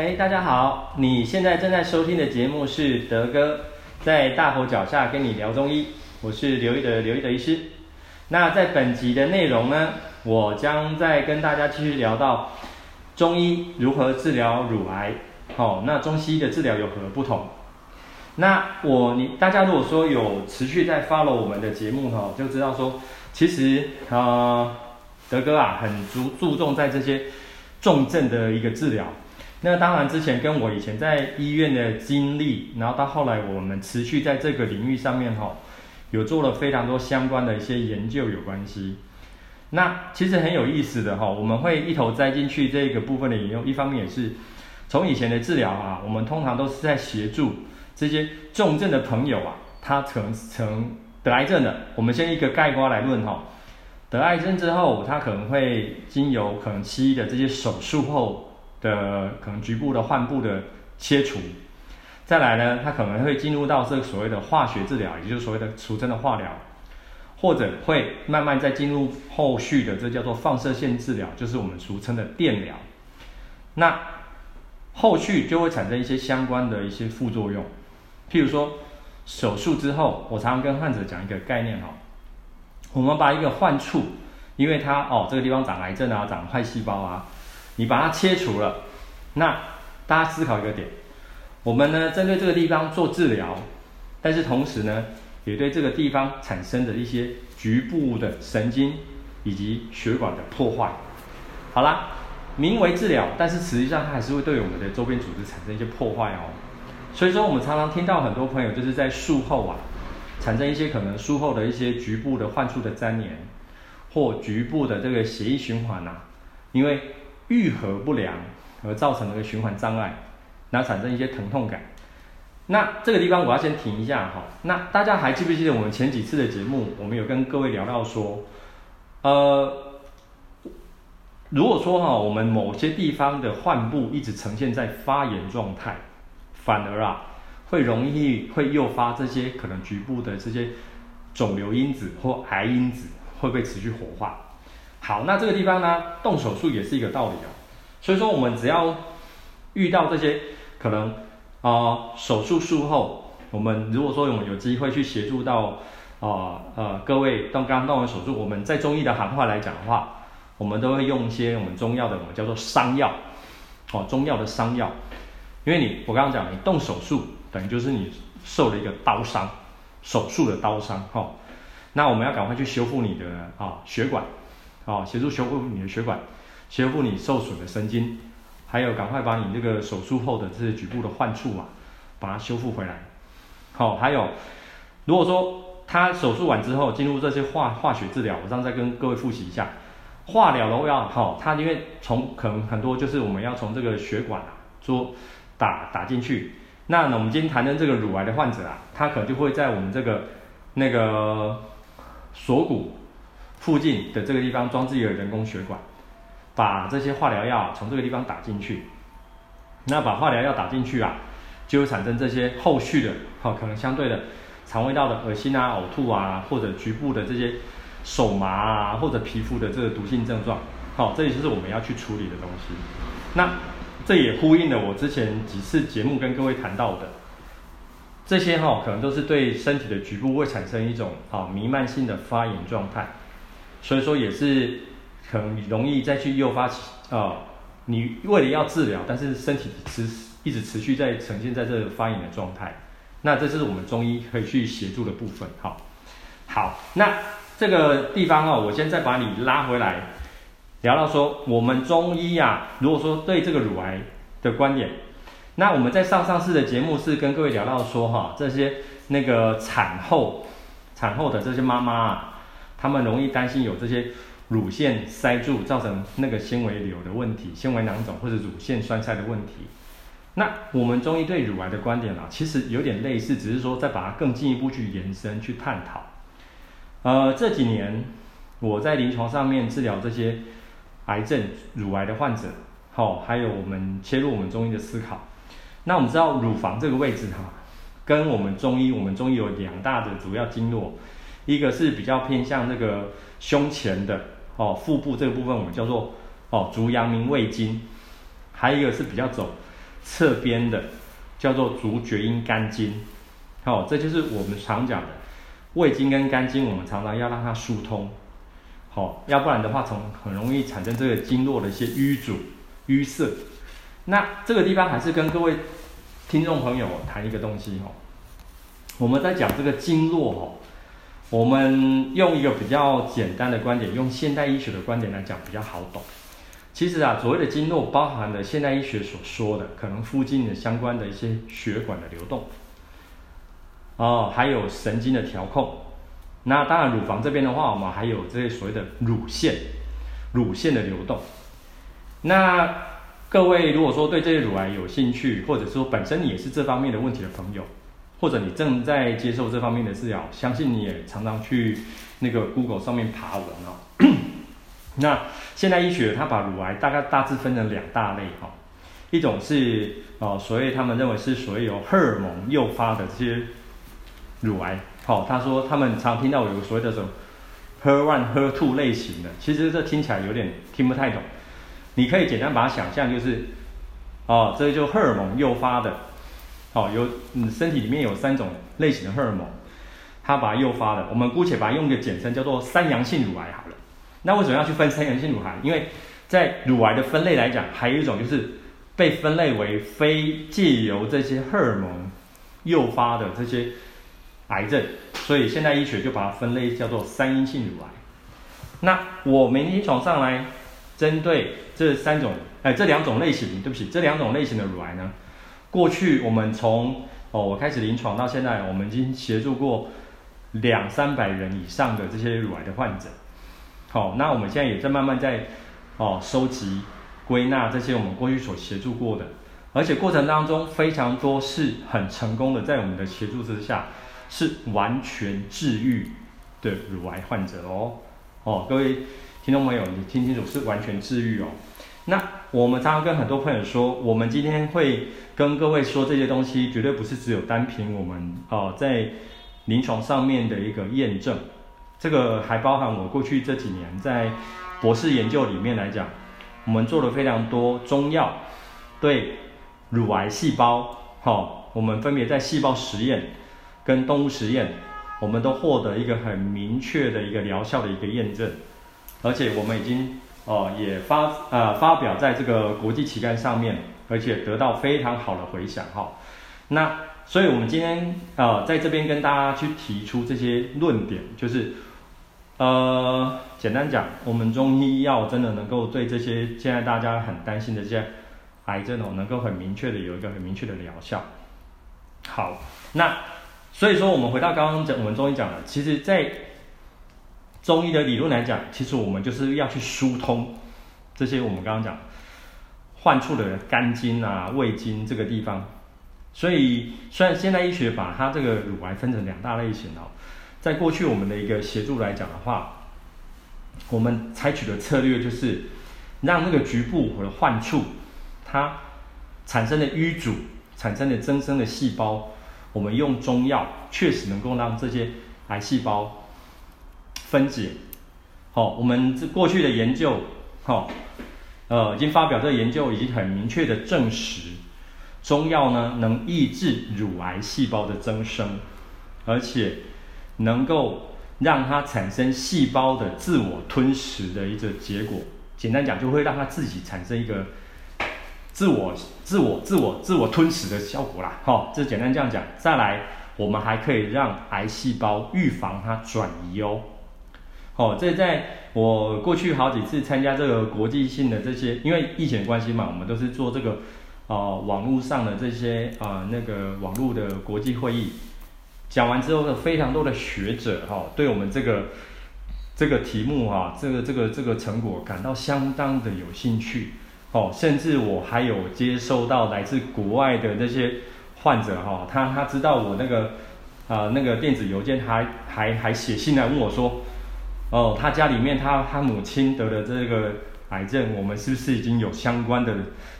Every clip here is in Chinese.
嘿，大家好！你现在正在收听的节目是德哥在大佛脚下跟你聊中医，我是刘一德，刘一德医师。那在本集的内容呢，我将再跟大家继续聊到中医如何治疗乳癌。好，那中西医的治疗有何不同？那我你大家如果说有持续在 follow 我们的节目哈，就知道说，其实呃，德哥啊很注注重在这些重症的一个治疗。那当然之前跟我以前在医院的经历，然后到后来我们持续在这个领域上面哈，有做了非常多相关的一些研究有关系。那其实很有意思的哈，我们会一头栽进去这个部分的研究，一方面也是从以前的治疗啊，我们通常都是在协助。这些重症的朋友啊，他曾曾得癌症的，我们先一个概括来论哈。得癌症之后，他可能会经由可能西医的这些手术后的可能局部的患部的切除，再来呢，它可能会进入到这个所谓的化学治疗，也就是所谓的俗称的化疗，或者会慢慢再进入后续的这叫做放射线治疗，就是我们俗称的电疗。那后续就会产生一些相关的一些副作用。譬如说，手术之后，我常常跟患者讲一个概念哈，我们把一个患处，因为它哦这个地方长癌症啊，长坏细胞啊，你把它切除了，那大家思考一个点，我们呢针对这个地方做治疗，但是同时呢，也对这个地方产生的一些局部的神经以及血管的破坏。好啦，名为治疗，但是实际上它还是会对我们的周边组织产生一些破坏哦。所以说，我们常常听到很多朋友就是在术后啊，产生一些可能术后的一些局部的患处的粘连，或局部的这个血液循环呐，因为愈合不良而造成的一个循环障碍，然后产生一些疼痛感。那这个地方我要先停一下哈。那大家还记不记得我们前几次的节目，我们有跟各位聊到说，呃，如果说哈，我们某些地方的患部一直呈现在发炎状态。反而啊，会容易会诱发这些可能局部的这些肿瘤因子或癌因子会被持续活化。好，那这个地方呢，动手术也是一个道理哦。所以说，我们只要遇到这些可能啊、手术术后，我们如果说我们有机会去协助到啊呃，各位刚刚动完手术，我们在中医的行话来讲的话，我们都会用一些我们中药的我们叫做伤药哦，中药的伤药。因为你，我刚刚讲，你动手术等于就是你受了一个刀伤，手术的刀伤，哈、哦。那我们要赶快去修复你的啊、血管，哦，协助修复你的血管，修复你受损的神经，还有赶快把你这个手术后的这些局部的患处啊，把它修复回来。好、哦，还有，如果说他手术完之后进入这些化化学治疗，我刚才再跟各位复习一下，化疗的话，哈、哦，它因为从可能很多就是我们要从这个血管啊做。打打进去，那呢，我们今天谈的这个乳癌的患者啊，他可能就会在我们这个那个锁骨附近的这个地方装置一个人工血管，把这些化疗药从这个地方打进去。那把化疗药打进去啊，就会产生这些后续的，哈，可能相对的肠胃道的恶心啊、呕吐啊，或者局部的这些手麻啊，或者皮肤的这个毒性症状，好，这也就是我们要去处理的东西。那。这也呼应了我之前几次节目跟各位谈到的，这些哈可能都是对身体的局部会产生一种啊弥漫性的发炎状态，所以说也是可能容易再去诱发起啊，你为了要治疗，但是身体持一直持续在呈现在这个发炎的状态，那这是我们中医可以去协助的部分。好，好，那这个地方哦，我先再把你拉回来。聊到说，我们中医呀、如果说对这个乳癌的观点，那我们在上上次的节目是跟各位聊到说，哈，这些那个产后产后的这些妈妈啊，他们容易担心有这些乳腺塞住，造成那个纤维瘤的问题，纤维囊肿或者乳腺栓塞的问题。那我们中医对乳癌的观点啊，其实有点类似，只是说再把它更进一步去延伸去探讨。呃，这几年我在临床上面治疗这些。癌症、乳癌的患者，好，还有我们切入我们中医的思考。那我们知道乳房这个位置哈，跟我们中医，我们中医有两大的主要经络，一个是比较偏向那个胸前的哦，腹部这个部分我们叫做哦足阳明胃经，还有一个是比较走侧边的，叫做足厥阴肝经。好，这就是我们常讲的胃经跟肝经，我们常常要让它疏通。好，要不然的话，从很容易产生这个经络的一些淤阻、淤塞。那这个地方还是跟各位听众朋友谈一个东西哈。我们在讲这个经络哈，我们用一个比较简单的观点，用现代医学的观点来讲比较好懂。其实啊，所谓的经络包含了现代医学所说的可能附近的相关的一些血管的流动，哦，还有神经的调控。那当然，乳房这边的话，我们还有这些所谓的乳腺，乳腺的流动。那各位如果说对这些乳癌有兴趣，或者说本身你也是这方面的问题的朋友，或者你正在接受这方面的治疗，相信你也常常去那个 Google 上面爬文哦。那现代医学它把乳癌大概大致分成两大类哈，一种是哦，所谓他们认为是所谓有荷尔蒙诱发的这些乳癌。好，他说他们常听到有所谓的这种 Her One、Her Two 类型的，其实这听起来有点听不太懂。你可以简单把它想象就是，哦，这就荷尔蒙诱发的，哦，有你身体里面有三种类型的荷尔蒙，它把它诱发的，我们姑且把它用一个简称叫做三阳性乳癌好了。那为什么要去分三阳性乳癌？因为在乳癌的分类来讲，还有一种就是被分类为非借由这些荷尔蒙诱发的这些。癌症，所以现代医学就把它分类叫做三阴性乳癌。那我们临床上来针对这三种，哎，这两种类型，对不起，这两种类型的乳癌呢，过去我们从哦我开始临床到现在，我们已经协助过两三百人以上的这些乳癌的患者。好，那我们现在也在慢慢在哦收集归纳这些我们过去所协助过的，而且过程当中非常多是很成功的，在我们的协助之下。是完全治愈的乳癌患者哦，哦，各位听众朋友，你听清楚，是完全治愈哦。那我们常常跟很多朋友说，我们今天会跟各位说这些东西，绝对不是只有单凭我们哦在临床上面的一个验证，这个还包含我过去这几年在博士研究里面来讲，我们做了非常多中药对乳癌细胞，哦，我们分别在细胞实验。跟动物实验，我们都获得一个很明确的一个疗效的一个验证，而且我们已经哦、也发呃发表在这个国际期刊上面，而且得到非常好的回响哈、那所以我们今天呃在这边跟大家去提出这些论点，就是呃简单讲，我们中医药真的能够对这些现在大家很担心的这些癌症哦，能够很明确的有一个很明确的疗效。好，那。所以说，我们回到刚刚讲，我们中医讲的，其实，在中医的理论来讲，其实我们就是要去疏通这些我们刚刚讲患处的肝经啊、胃经这个地方。所以，虽然现代医学把它这个乳癌分成两大类型哦，在过去我们的一个协助来讲的话，我们采取的策略就是让那个局部或者患处它产生的瘀阻、产生的增生的细胞。我们用中药确实能够让这些癌细胞分解。好，我们这过去的研究，好，呃，已经发表这个研究，已经很明确的证实，中药呢能抑制乳癌细胞的增生，而且能够让它产生细胞的自我吞噬的一个结果。简单讲，就会让它自己产生一个。自我、自我、自我、自我吞噬的效果啦，好，这简单这样讲。再来，我们还可以让癌细胞预防它转移哦。哦，这在我过去好几次参加这个国际性的这些，因为疫情关系嘛，我们都是做这个啊、呃、网络上的这些啊、呃、那个网络的国际会议。讲完之后呢，非常多的学者哈、对我们这个这个题目哈、啊，这个这个这个成果感到相当的有兴趣。哦，甚至我还有接收到来自国外的那些患者哈、他他知道我那个啊、那个电子邮件还，还还还写信来问我说，哦，他家里面他他母亲得了这个癌症，我们是不是已经有相关的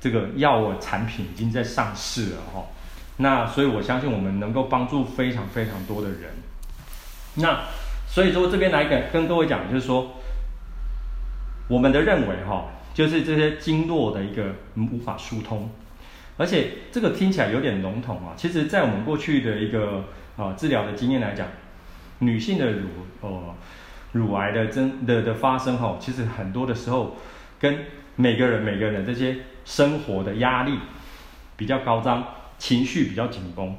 这个药物产品已经在上市了哈、哦？那所以我相信我们能够帮助非常非常多的人。那所以说这边来跟跟各位讲，就是说我们的认为哈。哦就是这些经络的一个无法疏通，而且这个听起来有点笼统啊。其实，在我们过去的一个啊治疗的经验来讲，女性的乳哦乳癌的真的的发生哈，其实很多的时候跟每个人每个人这些生活的压力比较高涨，情绪比较紧绷。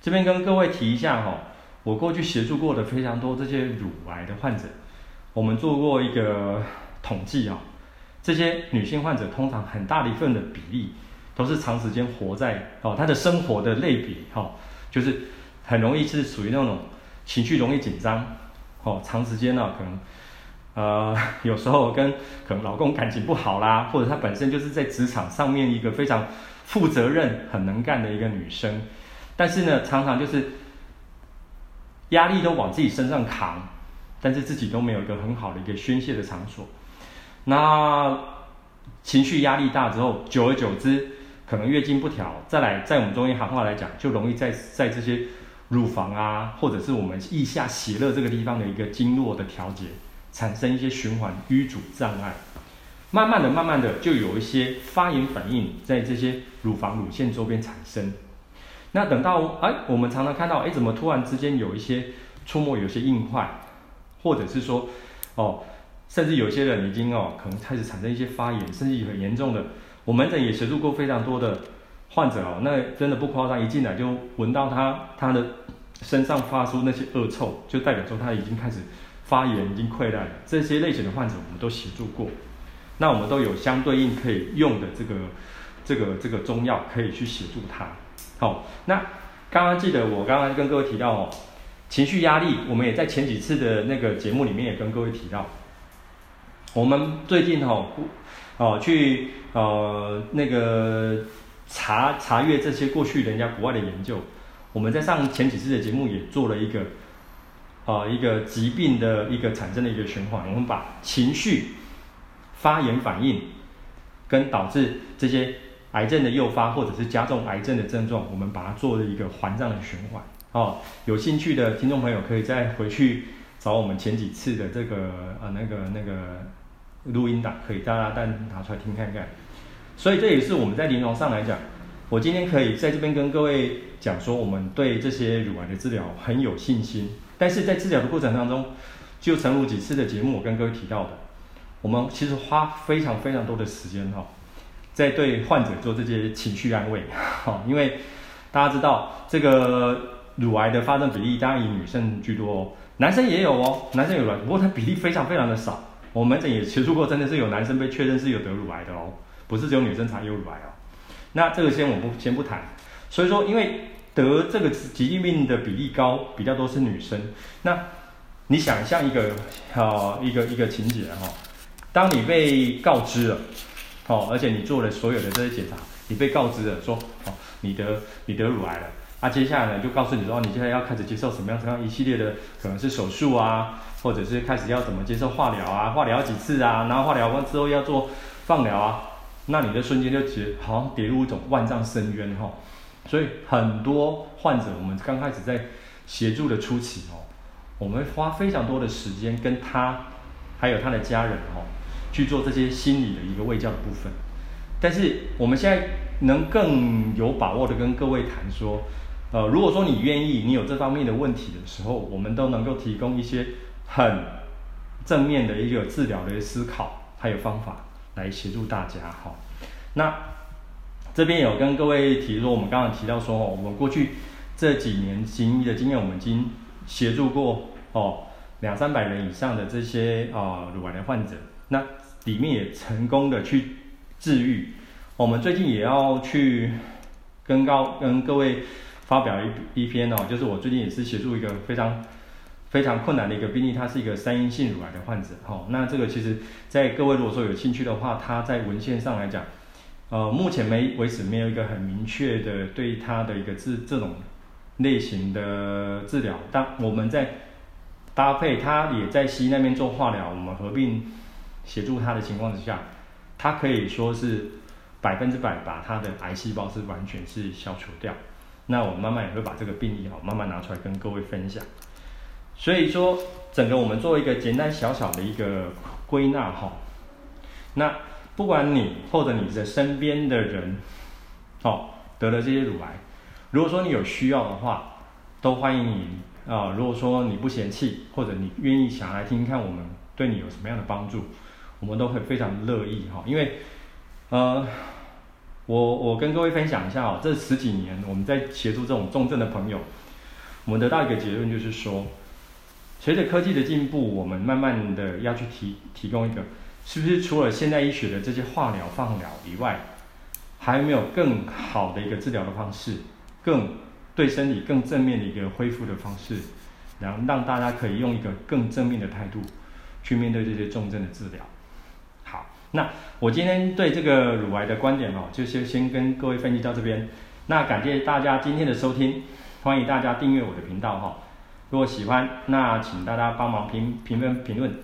这边跟各位提一下哈，我过去协助过的非常多这些乳癌的患者，我们做过一个统计啊，这些女性患者通常很大的一份的比例都是长时间活在哦，她的生活的类别哈，就是很容易是属于那种情绪容易紧张，哦，长时间呢可能呃 有时候跟可能老公感情不好啦，或者她本身就是在职场上面一个非常负责任、很能干的一个女生。但是呢，常常就是压力都往自己身上扛，但是自己都没有一个很好的一个宣泄的场所。那情绪压力大之后，久而久之，可能月经不调，再来在我们中医行话来讲，就容易在在这些乳房啊，或者是我们腋下血肋这个地方的一个经络的调节，产生一些循环淤阻障碍。慢慢的、慢慢的，就有一些发炎反应在这些乳房乳腺周边产生。那等到哎，我们常常看到哎，怎么突然之间有一些触摸，有些硬块，或者是说哦，甚至有些人已经哦，可能开始产生一些发炎，甚至很严重的。我门诊也协助过非常多的患者哦，那真的不夸张，一进来就闻到他他的身上发出那些恶臭，就代表说他已经开始发炎，已经溃烂了。这些类型的患者我们都协助过，那我们都有相对应可以用的这个这个这个中药可以去协助他。好，那刚刚记得我刚刚跟各位提到哦，情绪压力，我们也在前几次的那个节目里面也跟各位提到，我们最近哦，哦去呃那个查查阅这些过去人家国外的研究，我们在上前几次的节目也做了一个，呃一个疾病的一个产生的一个循环，我们把情绪发炎反应跟导致这些。癌症的诱发或者是加重癌症的症状，我们把它做了一个环状的循环。哦，有兴趣的听众朋友可以再回去找我们前几次的这个呃那个那个录音档，可以大家再拿出来听看看。所以这也是我们在临床上来讲，我今天可以在这边跟各位讲说，我们对这些乳癌的治疗很有信心。但是在治疗的过程当中，就诚如几次的节目我跟各位提到的，我们其实花非常非常多的时间哈。在对患者做这些情绪安慰，哈，因为大家知道这个乳癌的发生比例当然以女生居多哦，男生也有哦，男生有乳，不过它比例非常非常的少。我们门诊也接触过，真的是有男生被确认是有得乳癌的哦，不是只有女生才有乳癌哦。那这个先我不先不谈。所以说，因为得这个疾病的比例高，比较多是女生。那你想象一个啊一个一个情节哈，当你被告知了。哦，而且你做了所有的这些检查，你被告知了说，哦，你得你得乳癌了，啊，接下来呢就告诉你说，你现在要开始接受什么样什么样一系列的，可能是手术啊，或者是开始要怎么接受化疗啊，化疗几次啊，然后化疗完之后要做放疗啊，那你的瞬间就觉好像跌入一种万丈深渊哈，所以很多患者我们刚开始在协助的初期哦，我们花非常多的时间跟他还有他的家人哦。去做这些心理的一个慰教的部分，但是我们现在能更有把握的跟各位谈说，呃，如果说你愿意，你有这方面的问题的时候，我们都能够提供一些很正面的一个治疗的思考，还有方法来协助大家哈。那这边有跟各位提说，我们刚刚提到说，我们过去这几年行医的经验，我们已经协助过哦两三百人以上的这些啊、呃、乳癌的患者，那。里面也成功的去治愈。我们最近也要去跟高跟各位发表一一篇哦，就是我最近也是协助一个非常非常困难的一个病例，他是一个三阴性乳癌的患者。哈，那这个其实，在各位如果说有兴趣的话，他在文献上来讲，呃，目前没为止没有一个很明确的对他的一个治这种类型的治疗。当我们在搭配他也在西医那边做化疗，我们合并。协助他的情况之下，他可以说是百分之百把他的癌细胞是完全是消除掉。那我们慢慢也会把这个病例哈慢慢拿出来跟各位分享。所以说，整个我们做一个简单小小的一个归纳哈。那不管你或者你的身边的人哦，得了这些乳癌。如果说你有需要的话，都欢迎你啊、如果说你不嫌弃，或者你愿意想来听听看我们对你有什么样的帮助，我们都会非常乐意哈。因为呃，我我跟各位分享一下啊，这十几年我们在协助这种重症的朋友，我们得到一个结论就是说，随着科技的进步，我们慢慢的要去提提供一个，是不是除了现代医学的这些化疗、放疗以外，还有没有更好的一个治疗的方式，更对身体更正面的一个恢复的方式，然后让大家可以用一个更正面的态度去面对这些重症的治疗。好，那我今天对这个乳癌的观点哦，就先先跟各位分析到这边。那感谢大家今天的收听，欢迎大家订阅我的频道哈。如果喜欢，那请大家帮忙评评分评论。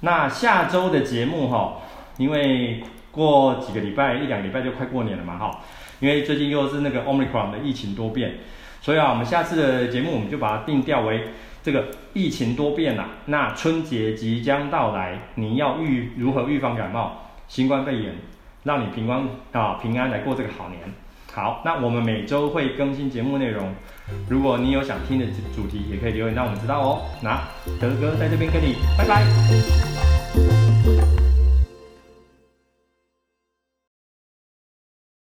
那下周的节目哈，因为过几个礼拜一两个礼拜就快过年了嘛哈，因为最近又是那个 Omicron 的疫情多变。所以啊，我们下次的节目我们就把它定调为这个疫情多变啦。那春节即将到来，你要预如何预防感冒、新冠肺炎，让你平安啊平安来过这个好年。好，那我们每周会更新节目内容。如果你有想听的主题，也可以留言让我们知道哦。那德哥在这边跟你拜拜。